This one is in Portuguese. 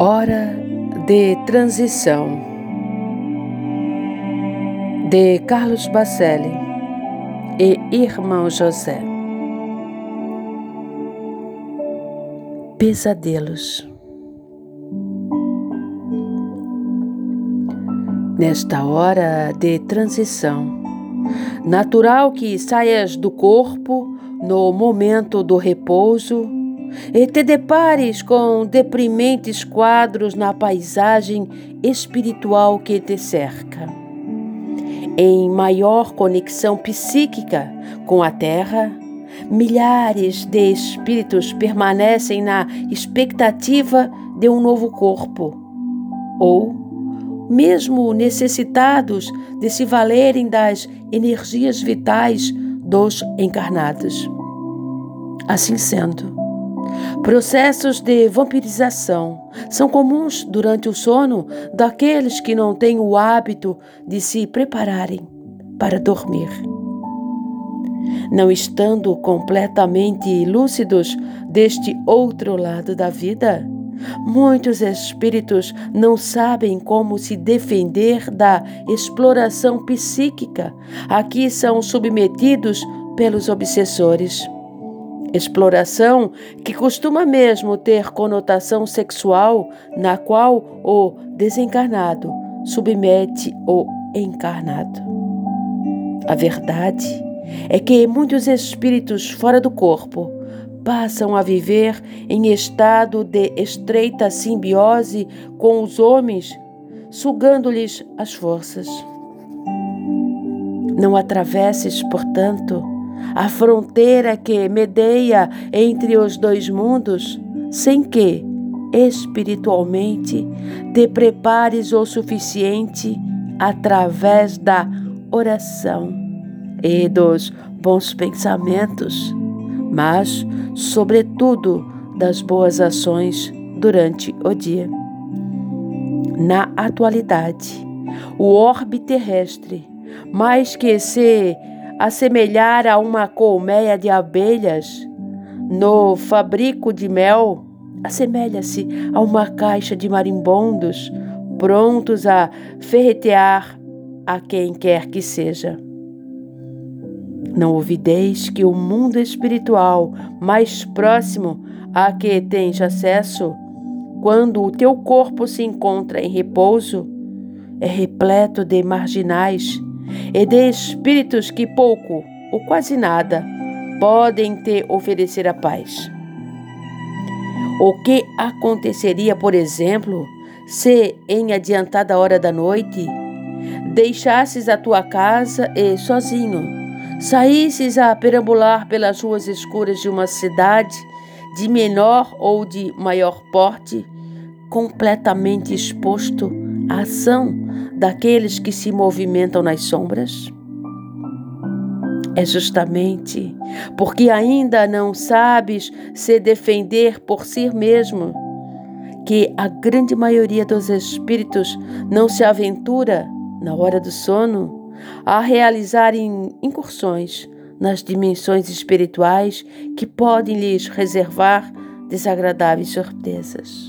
Hora de transição de Carlos Bacelli e Irmão José. Pesadelos. Nesta hora de transição, natural que saias do corpo no momento do repouso e te depares com deprimentes quadros na paisagem espiritual que te cerca. Em maior conexão psíquica com a Terra, milhares de espíritos permanecem na expectativa de um novo corpo, ou mesmo necessitados de se valerem das energias vitais dos encarnados. Assim sendo, Processos de vampirização são comuns durante o sono daqueles que não têm o hábito de se prepararem para dormir. Não estando completamente lúcidos deste outro lado da vida, muitos espíritos não sabem como se defender da exploração psíquica a que são submetidos pelos obsessores. Exploração que costuma mesmo ter conotação sexual, na qual o desencarnado submete o encarnado. A verdade é que muitos espíritos fora do corpo passam a viver em estado de estreita simbiose com os homens, sugando-lhes as forças. Não atravesses, portanto, a fronteira que medeia entre os dois mundos, sem que, espiritualmente, te prepares o suficiente através da oração e dos bons pensamentos, mas, sobretudo, das boas ações durante o dia. Na atualidade, o orbe terrestre, mais que se assemelhar a uma colmeia de abelhas no fabrico de mel, assemelha-se a uma caixa de marimbondos prontos a ferretear a quem quer que seja. Não ouvideis que o mundo espiritual mais próximo a que tens acesso, quando o teu corpo se encontra em repouso, é repleto de marginais e de espíritos que pouco ou quase nada podem te oferecer a paz. O que aconteceria, por exemplo, se, em adiantada hora da noite, deixasses a tua casa e, sozinho, saísses a perambular pelas ruas escuras de uma cidade de menor ou de maior porte, completamente exposto à ação daqueles que se movimentam nas sombras? É justamente porque ainda não sabes se defender por si mesmo que a grande maioria dos espíritos não se aventura, na hora do sono, a realizarem incursões nas dimensões espirituais que podem lhes reservar desagradáveis surpresas.